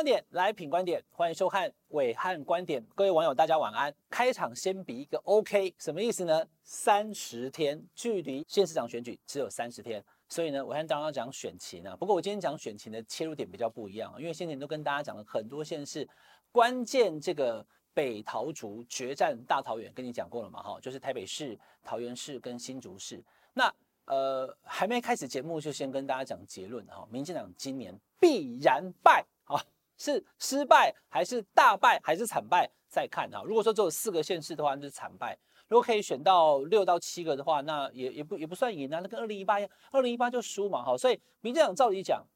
观点来品观点，欢迎收看伟汉观点。各位网友，大家晚安。开场先比一个 OK，什么意思呢？三十天，距离县市长选举只有三十天，所以呢，我现在当然要讲选情啊。不过我今天讲选情的切入点比较不一样，因为先前都跟大家讲了很多县市关键这个北桃竹决战大桃园，跟你讲过了嘛，哈，就是台北市、桃园市跟新竹市。那呃，还没开始节目就先跟大家讲结论哈，民进党今年必然败。啊，是失败还是大败还是惨败？再看啊。如果说只有四个县市的话，那就是惨败；如果可以选到六到七个的话，那也也不也不算赢啊。那跟二零一八一样，二零一八就输嘛。哈，所以民进党照理讲，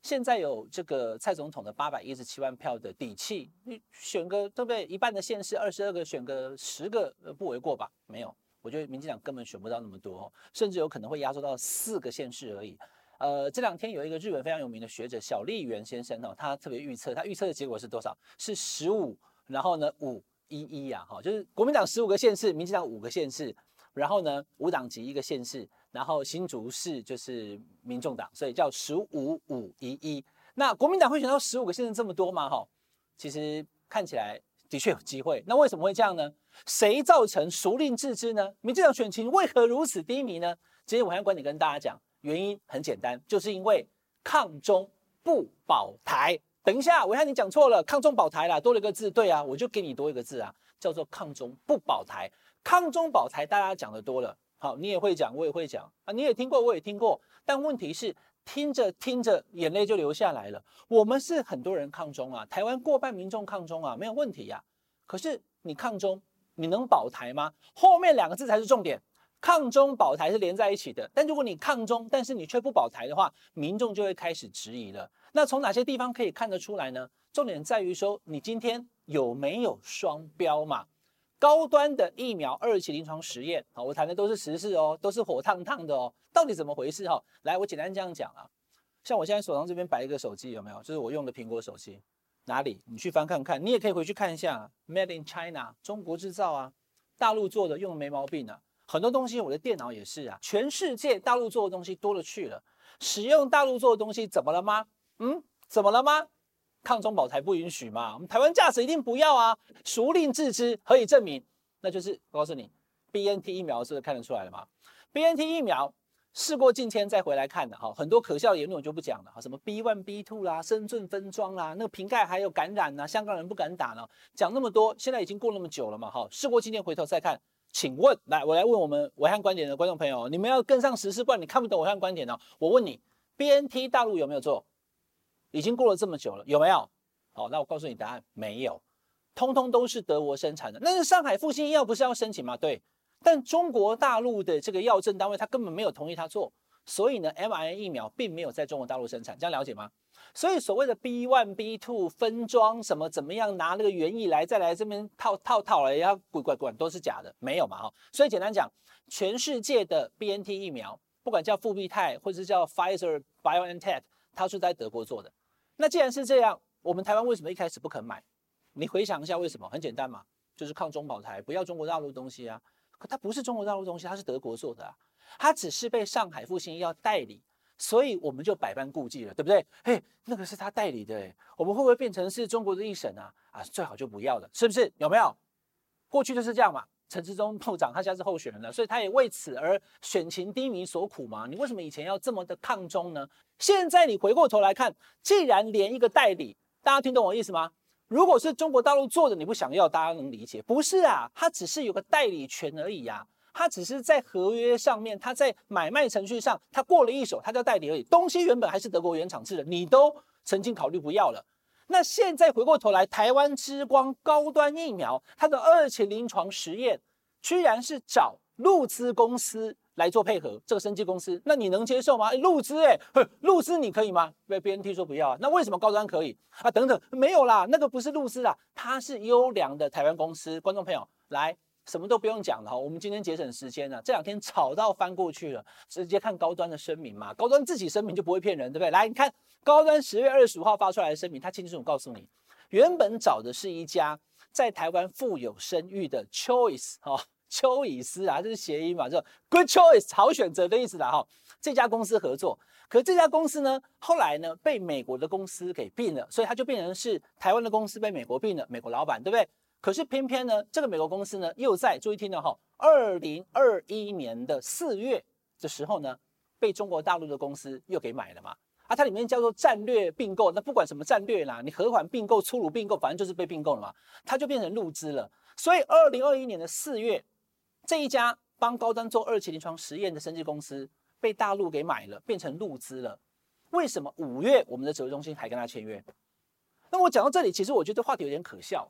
现在有这个蔡总统的八百一十七万票的底气，你选个对不对？一半的县市，二十二个选个十个不为过吧？没有，我觉得民进党根本选不到那么多，甚至有可能会压缩到四个县市而已。呃，这两天有一个日本非常有名的学者小笠原先生哦，他特别预测，他预测的结果是多少？是十五，然后呢五一一呀，哈，就是国民党十五个县市，民进党五个县市，然后呢五党籍一个县市，然后新竹市就是民众党，所以叫十五五一一。那国民党会选到十五个县市这么多吗？哈，其实看起来的确有机会。那为什么会这样呢？谁造成熟令自知呢？民进党选情为何如此低迷呢？今天暐瀚观点跟大家讲。原因很简单，就是因为抗中不保台。等一下，暐瀚你讲错了，抗中保台啦，多了一个字。对啊，我就给你多一个字啊，叫做抗中不保台。抗中保台，大家讲的多了，好，你也会讲，我也会讲啊，你也听过，我也听过。但问题是，听着听着，眼泪就流下来了。我们是很多人抗中啊，台湾过半民众抗中啊，没有问题呀。可是你抗中，你能保台吗？后面两个字才是重点。抗中保台是连在一起的，但如果你抗中，但是你却不保台的话，民众就会开始质疑了。那从哪些地方可以看得出来呢？重点在于说，你今天有没有双标嘛？高端的疫苗二期临床实验，好，我谈的都是实事哦，都是火烫烫的哦，到底怎么回事哈？来，我简单这样讲啊，像我现在手上这边摆一个手机，有没有？就是我用的苹果手机，哪里？你去翻看看，你也可以回去看一下，Made in China，中国制造啊，大陆做的，用的没毛病啊。很多东西，我的电脑也是啊。全世界大陆做的东西多了去了，使用大陆做的东西怎么了吗？嗯，怎么了吗？抗中保台不允许嘛？我们台湾价值一定不要啊！孰令置之？何以证明？那就是告诉你，BNT 疫苗是看得出来了吗？BNT 疫苗事过境迁再回来看的哈，很多可笑的言论我就不讲了哈，什么 B one B two 啦，深圳分装啦，那个瓶盖还有感染呐，香港人不敢打呢，讲那么多，现在已经过那么久了嘛哈，事过境迁回头再看。请问，来，我来问我们暐瀚观点的观众朋友，你们要跟上时事，不然你看不懂暐瀚观点哦。我问你，BNT 大陆有没有做？已经过了这么久了，有没有？好，那我告诉你答案，没有，通通都是德国生产的。那是上海复兴医药不是要申请吗？对，但中国大陆的这个药政单位他根本没有同意他做，所以呢 mrn 疫苗并没有在中国大陆生产，这样了解吗？所以所谓的 B one B two 分装什么怎么样拿那个原液来再来这边套套套来要滚滚滚都是假的，没有嘛哈。所以简单讲，全世界的 BNT 疫苗，不管叫复必泰或者是叫 Pfizer BioNTech，它是在德国做的。那既然是这样，我们台湾为什么一开始不肯买？你回想一下为什么？很简单嘛，就是抗中保台，不要中国大陆东西啊。可它不是中国大陆东西，它是德国做的啊，它只是被上海复兴医药代理。所以我们就百般顾忌了，对不对？嘿，那个是他代理的，我们会不会变成是中国的一审啊？啊，最好就不要了，是不是？有没有？过去就是这样嘛。陈志忠部长他现在是候选人了，所以他也为此而选情低迷所苦嘛。你为什么以前要这么的抗中呢？现在你回过头来看，既然连一个代理，大家听懂我意思吗？如果是中国大陆做的，你不想要，大家能理解。不是啊，他只是有个代理权而已呀。他只是在合约上面，他在买卖程序上，他过了一手，他叫代理而已。东西原本还是德国原厂制的，你都曾经考虑不要了。那现在回过头来，台湾之光高端疫苗，它的二期临床实验，居然是找陆资公司来做配合，这个生技公司，那你能接受吗？欸、陆资哎，陆资你可以吗？被 BNT 说不要啊，那为什么高端可以啊？等等，没有啦，那个不是陆资啊，它是优良的台湾公司。观众朋友来。什么都不用讲了哈，我们今天节省时间了。这两天吵到翻过去了，直接看高端的声明嘛。高端自己声明就不会骗人，对不对？来，你看高端十月二十五号发出来的声明，他清楚告诉你，原本找的是一家在台湾富有声誉的 Choice 哈丘易斯啊，这是谐音嘛，就 good choice 好选择的意思啦哈。这家公司合作，可这家公司呢，后来呢被美国的公司给并了，所以它就变成是台湾的公司被美国并了，美国老板对不对？可是偏偏呢，这个美国公司呢又在注意听了哈，二零二一年的四月的时候呢，被中国大陆的公司又给买了嘛。啊，它里面叫做战略并购，那不管什么战略啦，你和缓并购、粗鲁并购，反正就是被并购了嘛，它就变成入资了。所以，二零二一年的四月，这一家帮高端做二期临床实验的生技公司被大陆给买了，变成入资了。为什么五月我们的指挥中心还跟他签约？那我讲到这里，其实我觉得话题有点可笑。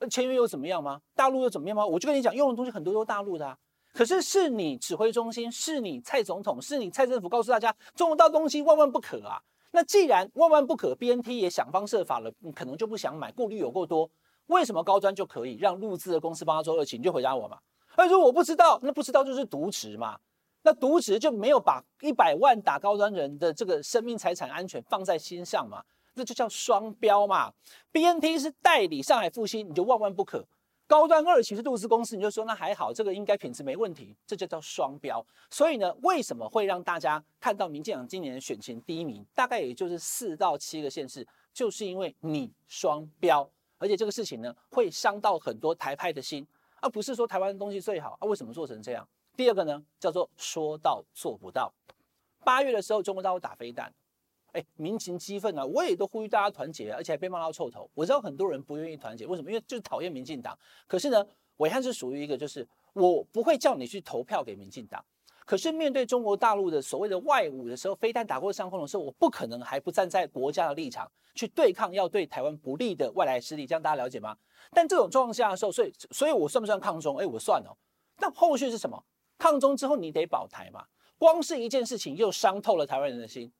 那签约又怎么样吗？大陆又怎么样吗？我就跟你讲，用的东西很多都是大陆的啊。可是是你指挥中心，是你蔡总统，是你蔡政府告诉大家，中国大陆东西万万不可啊。那既然万万不可，BNT 也想方设法了，可能就不想买，顾虑有够多。为什么高端就可以让陆资的公司帮他做二期？你就回答我嘛。他说我不知道，那不知道就是渎职嘛。那渎职就没有把一百万打高端人的这个生命财产安全放在心上嘛？那就叫双标嘛。BNT 是代理上海复星，你就万万不可。高端二期是陆资公司，你就说那还好，这个应该品质没问题，这就叫双标。所以呢，为什么会让大家看到民进党今年的选情第一名，大概也就是四到七个县市，就是因为你双标，而且这个事情呢，会伤到很多台派的心，而不是说台湾的东西最好啊？为什么做成这样？第二个呢，叫做说到做不到。八月的时候，中国大陆打飞弹。哎，民情激愤啊！我也都呼吁大家团结，而且还被骂到臭头。我知道很多人不愿意团结，为什么？因为就是讨厌民进党。可是呢，伟汉是属于一个，就是我不会叫你去投票给民进党。可是面对中国大陆的所谓的外侮的时候，飞弹打过上空的时候，我不可能还不站在国家的立场去对抗要对台湾不利的外来势力。这样大家了解吗？但这种状况下的时候，所以，所以我算不算抗中？哎，我算哦。那后续是什么？抗中之后你得保台嘛。光是一件事情又伤透了台湾人的心。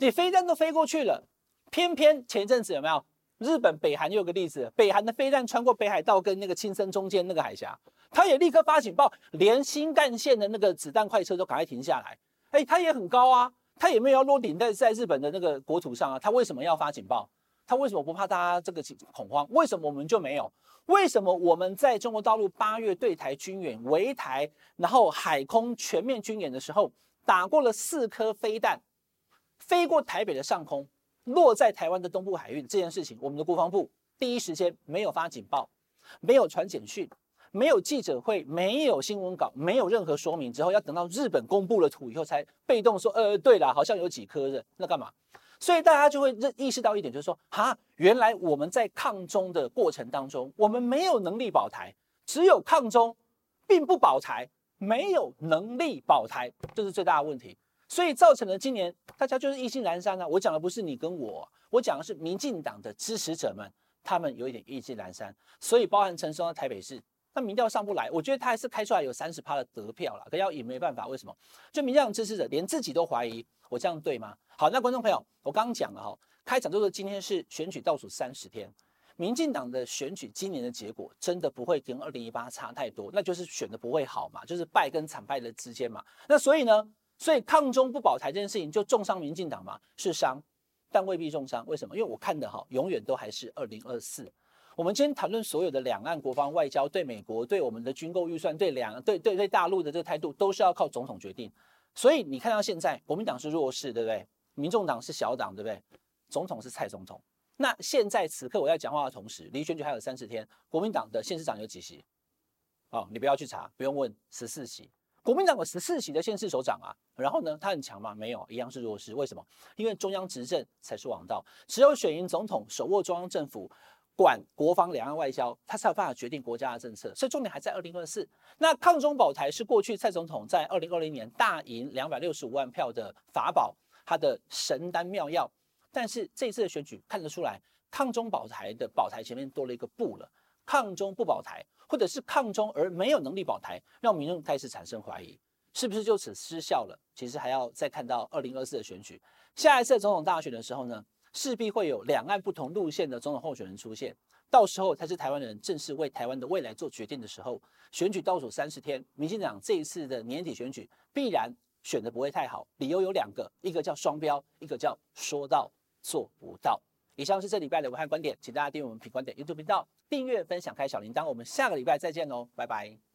你飞弹都飞过去了，偏偏前阵子有没有日本北韩又有个例子？北韩的飞弹穿过北海道跟那个青森中间那个海峡，他也立刻发警报，连新干线的那个子弹快车都赶快停下来。哎，他也很高啊，他也没有要落顶在在日本的那个国土上啊，他为什么要发警报？他为什么不怕大家这个恐慌？为什么我们就没有？为什么我们在中国大陆八月对台军演、围台，然后海空全面军演的时候，打过了四颗飞弹？飞过台北的上空，落在台湾的东部海域这件事情，我们的国防部第一时间没有发警报，没有传简讯，没有记者会，没有新闻稿，没有任何说明，之后要等到日本公布了图以后，才被动说，呃，对了，好像有几颗的，那干嘛？所以大家就会认意识到一点，就是说，哈，原来我们在抗中的过程当中，我们没有能力保台，只有抗中，并不保台，没有能力保台，这是最大的问题。所以造成了今年大家就是意兴阑珊啊！我讲的不是你跟我，我讲的是民进党的支持者们，他们有一点意兴阑珊。所以包含陈松的台北市，那民调上不来，我觉得他还是开出来有三十趴的得票了，可要也没办法。为什么？就民进党支持者连自己都怀疑，我这样对吗？好，那观众朋友，我刚刚讲了哈，开场就是今天是选举倒数三十天，民进党的选举今年的结果真的不会跟二零一八差太多，那就是选的不会好嘛，就是败跟惨败的之间嘛。那所以呢？所以抗中不保台这件事情就重伤民进党吗？是伤，但未必重伤。为什么？因为我看的哈，永远都还是二零二四。我们今天谈论所有的两岸国防外交，对美国、对我们的军购预算、对两、对对对大陆的这个态度，都是要靠总统决定。所以你看到现在，国民党是弱势，对不对？民众党是小党，对不对？总统是蔡总统。那现在此刻我在讲话的同时，离选举还有三十天，国民党的县市长有几席？哦，你不要去查，不用问，十四席。国民党有十四席的县市首长啊，然后呢，他很强吗？没有，一样是弱势。为什么？因为中央执政才是王道，只有选赢总统，手握中央政府，管国防、两岸外交，他才有办法决定国家的政策。所以重点还在二零二四。那抗中保台是过去蔡总统在二零二零年大赢两百六十五万票的法宝，他的神丹妙药。但是这一次的选举看得出来，抗中保台的保台前面多了一个不了。抗中不保台，或者是抗中而没有能力保台，让民众开始产生怀疑，是不是就此失效了？其实还要再看到二零二四的选举，下一次总统大选的时候呢，势必会有两岸不同路线的总统候选人出现，到时候才是台湾人正式为台湾的未来做决定的时候。选举倒数三十天，民进党这一次的年底选举必然选得不会太好，理由有两个，一个叫双标，一个叫说到做不到。以上是这礼拜的武汉观点，请大家订阅我们品观点 YouTube 频道，订阅、分享、开小铃铛。我们下个礼拜再见喽，拜拜。